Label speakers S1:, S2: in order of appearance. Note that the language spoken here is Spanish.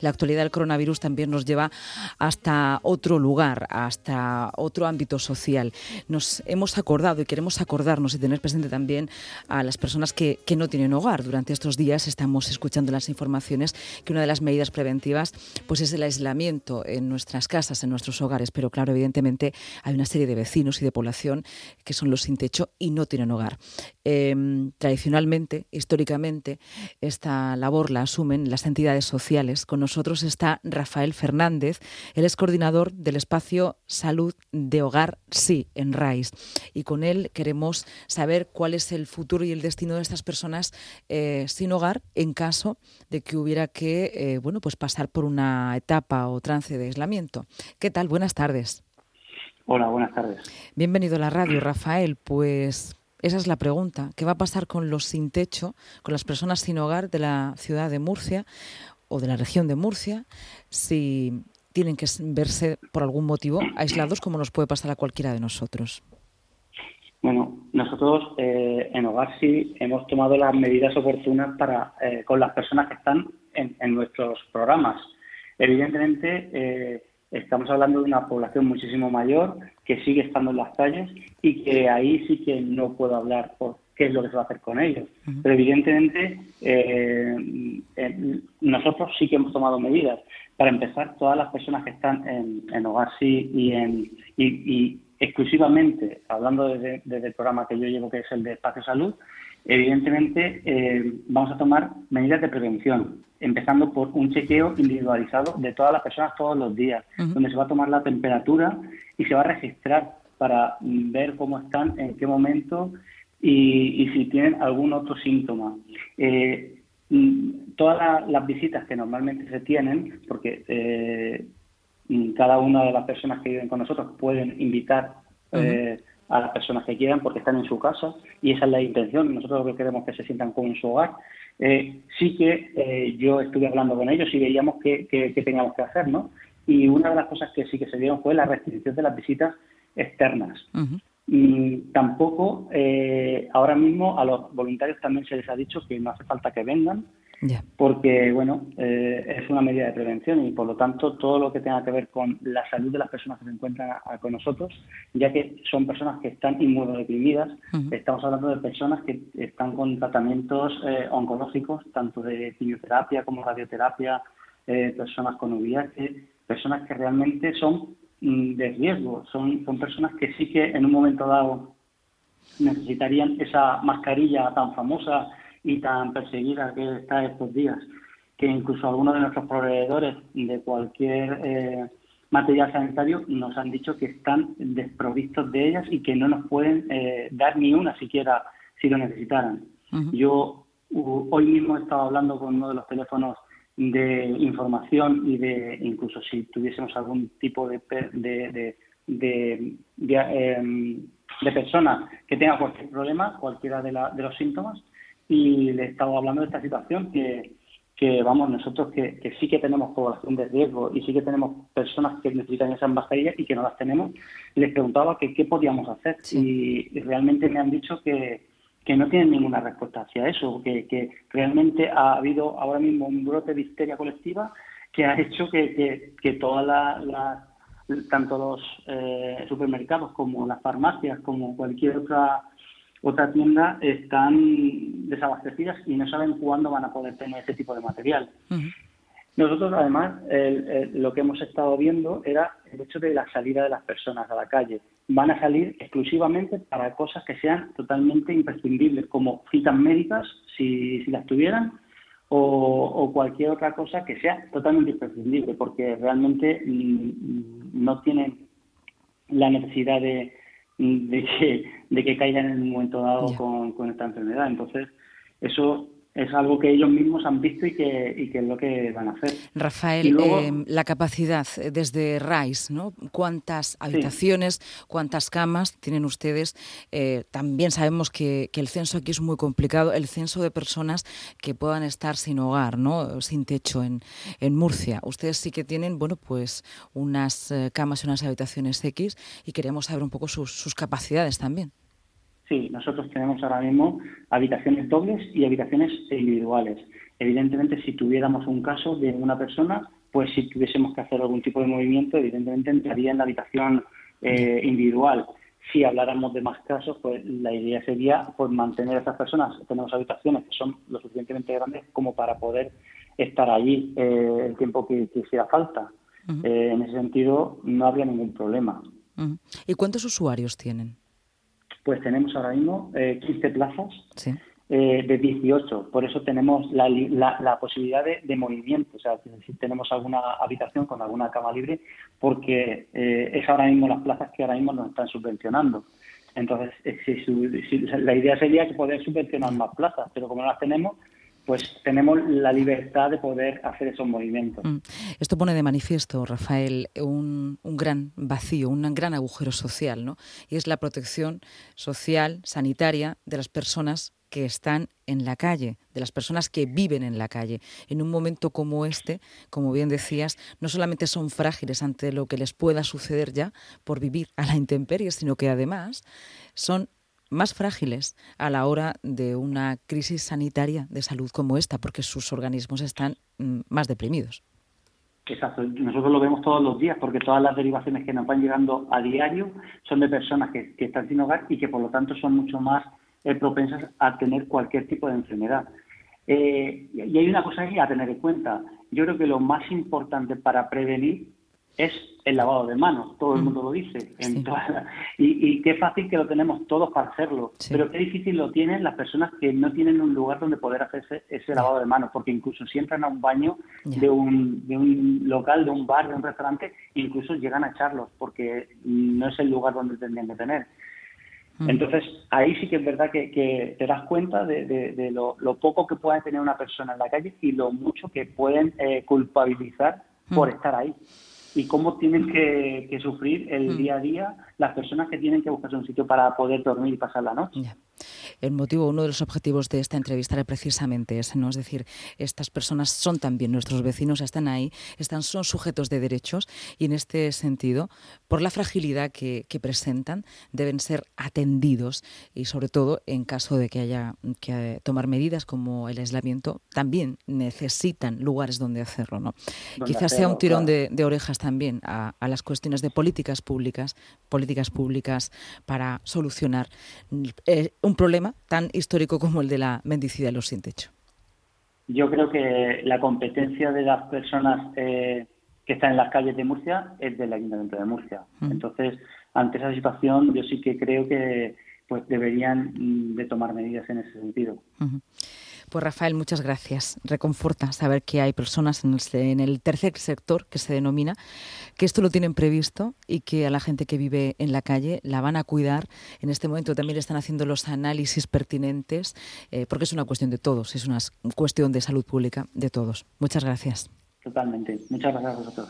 S1: La actualidad del coronavirus también nos lleva hasta otro lugar, hasta otro ámbito social. Nos hemos acordado y queremos acordarnos y tener presente también a las personas que, no tienen hogar. Durante estos días estamos escuchando las informaciones que una de las medidas preventivas pues es el aislamiento en nuestras casas, en nuestros hogares. Pero claro, evidentemente hay una serie de vecinos y de población que son los sin techo y no tienen hogar. Em, tradicionalmente, históricamente, esta labor la asumen las entidades sociales con nosotros está Rafael Fernández, él es coordinador del espacio Salud de Hogar Sí en RAIS. Y con él queremos saber cuál es el futuro y el destino de estas personas eh, sin hogar en caso de que hubiera que eh, bueno, pues pasar por una etapa o trance de aislamiento. ¿Qué tal? Buenas tardes.
S2: Hola, buenas tardes.
S1: Bienvenido a la radio, Rafael. Pues esa es la pregunta. ¿Qué va a pasar con los sin techo, con las personas sin hogar de la ciudad de Murcia? O de la región de Murcia, si tienen que verse por algún motivo aislados, como nos puede pasar a cualquiera de nosotros.
S2: Bueno, nosotros eh, en Hogar sí hemos tomado las medidas oportunas para eh, con las personas que están en, nuestros programas. Evidentemente, eh, estamos hablando de una población muchísimo mayor que sigue estando en las calles y que ahí sí que no puedo hablar por qué es lo que se va a hacer con ellos. Pero evidentemente eh, eh, nosotros sí que hemos tomado medidas. Para empezar, todas las personas que están en, Hogar Sí y, en, y, exclusivamente, hablando desde, el programa que yo llevo, que es el de Espacio Salud, evidentemente eh, vamos a tomar medidas de prevención, empezando por un chequeo individualizado de todas las personas todos los días, donde se va a tomar la temperatura y se va a registrar para ver cómo están, en qué momento y, si tienen algún otro síntoma. Eh, mm, todas las visitas que normalmente se tienen, porque eh, mm, cada una de las personas que viven con nosotros pueden invitar eh, a las personas que quieran porque están en su casa y esa es la intención. Nosotros lo que queremos que se sientan como en su hogar. sí que yo estuve hablando con ellos y veíamos qué, teníamos que hacer, ¿no? Y una de las cosas que sí que se dieron fue la restricción de las visitas externas. Y tampoco, eh, ahora mismo a los voluntarios también se les ha dicho que no hace falta que vengan, porque, bueno, eh, es una medida de prevención y por lo tanto todo lo que tenga que ver con la salud de las personas que se encuentran con nosotros, ya que son personas que están inmunodeprimidas, estamos hablando de personas que están con tratamientos eh, oncológicos, tanto de quimioterapia como radioterapia, personas con VIH, personas que realmente son de riesgo. Son, son personas que sí que en un momento dado necesitarían esa mascarilla tan famosa y tan perseguida que está estos días, que incluso algunos de nuestros proveedores de cualquier eh, material sanitario nos han dicho que están desprovistos de ellas y que no nos pueden eh, dar ni una siquiera si lo necesitaran. Yo hoy mismo he estado hablando con uno de los teléfonos de información y de incluso si tuviésemos algún tipo de de, de, de, em, persona que tenga cualquier problema, cualquiera de, la, de los síntomas, y le he estado hablando de esta situación que, que vamos, nosotros que, que, sí que tenemos población de riesgo y sí que tenemos personas que necesitan esas mascarillas y que no las tenemos, les preguntaba que qué podíamos hacer. Y realmente me han dicho que, que no tienen ninguna respuesta hacia eso, que, que realmente ha habido ahora mismo un brote de histeria colectiva que ha hecho que, que, todas las, tanto los eh, supermercados como las farmacias, como cualquier otra otra tienda, están desabastecidas y no saben cuándo van a poder tener ese tipo de material. Nosotros, además, lo que hemos estado viendo era el hecho de la salida de las personas a la calle. Van a salir exclusivamente para cosas que sean totalmente imprescindibles, como citas médicas, si, las tuvieran, o, cualquier otra cosa que sea totalmente imprescindible, porque realmente mm, no tienen la necesidad de, que, de que caigan en un momento dado con, con esta enfermedad. Entonces, eso es algo que ellos mismos han visto y que, y que es lo que van a hacer.
S1: Rafael, eh, la capacidad eh, desde RAIS, ¿no? ¿Cuántas habitaciones, cuántas camas tienen ustedes? Eh, también sabemos que, el censo aquí es muy complicado, el censo de personas que puedan estar sin hogar, ¿no? Sin techo en, en Murcia. Ustedes sí que tienen, bueno, pues unas camas y unas habitaciones X y queríamos saber un poco sus, sus capacidades también.
S2: Sí, nosotros tenemos ahora mismo habitaciones dobles y habitaciones individuales. Evidentemente, si tuviéramos un caso de una persona, pues si tuviésemos que hacer algún tipo de movimiento, evidentemente entraría en la habitación eh, individual. Si habláramos de más casos, pues la idea sería pues mantener a estas personas. Tenemos habitaciones que son lo suficientemente grandes como para poder estar allí eh, el tiempo que, que hiciera falta. Eh, en ese sentido, no habría ningún problema.
S1: ¿Y cuántos usuarios tienen?
S2: Pues tenemos ahora mismo 15 plazas. Sí eh, de 18. Por eso tenemos la, la, posibilidad de, movimiento. O sea, si tenemos alguna habitación con alguna cama libre, porque eh, es ahora mismo las plazas que ahora mismo nos están subvencionando. Entonces, eh, si, la idea sería que poder subvencionar más plazas, pero como no las tenemos, pues tenemos la libertad de poder hacer esos movimientos. Mm.
S1: Esto pone de manifiesto, Rafael, un, un, gran vacío, un gran agujero social, ¿no? Y es la protección social, sanitaria de las personas que están en la calle, de las personas que viven en la calle. En un momento como este, como bien decías, no solamente son frágiles ante lo que les pueda suceder ya por vivir a la intemperie, sino que además son más frágiles a la hora de una crisis sanitaria de salud como esta, porque sus organismos están mm, más deprimidos.
S2: Exacto, nosotros lo vemos todos los días porque todas las derivaciones que nos van llegando a diario son de personas que, están sin hogar y que por lo tanto son mucho más eh, propensas a tener cualquier tipo de enfermedad. Eh, y hay una cosa que a tener en cuenta. Yo creo que lo más importante para prevenir es el lavado de manos. Todo el mm. mundo lo dice. y, qué fácil que lo tenemos todos para hacerlo. Pero qué difícil lo tienen las personas que no tienen un lugar donde poder hacerse ese lavado de manos. Porque incluso si entran a un baño de, un, de un local, de un bar, de un restaurante, incluso llegan a echarlos porque no es el lugar donde tendrían que tener. Mm. Entonces, ahí sí que es verdad que, te das cuenta de, lo, poco que puede tener una persona en la calle y lo mucho que pueden eh, culpabilizar por mm. estar ahí y cómo tienen que, sufrir el mm. día a día las personas que tienen que buscarse un sitio para poder dormir y pasar la noche.
S1: El motivo, uno de los objetivos de esta entrevista era precisamente ese, ¿no? Es decir, estas personas son también nuestros vecinos, están ahí, están, son sujetos de derechos y en este sentido, por la fragilidad que, presentan, deben ser atendidos y sobre todo en caso de que haya que tomar medidas como el aislamiento, también necesitan lugares donde hacerlo, ¿no? Quizás sea un tirón de, orejas también a, a las cuestiones de políticas públicas, políticas públicas para solucionar eh, un problema tan histórico como el de la mendicidad de los sin techo?
S2: Yo creo que la competencia de las personas eh, que están en las calles de Murcia es del Ayuntamiento de Murcia. Entonces, ante esa situación, yo sí que creo que pues deberían mm, de tomar medidas en ese sentido.
S1: Pues Rafael, muchas gracias. Reconforta saber que hay personas en el, tercer sector, que se denomina, que esto lo tienen previsto y que a la gente que vive en la calle la van a cuidar. En este momento también están haciendo los análisis pertinentes, eh, porque es una cuestión de todos, es una cuestión de salud pública de todos. Muchas gracias.
S2: Totalmente. Muchas gracias a vosotros.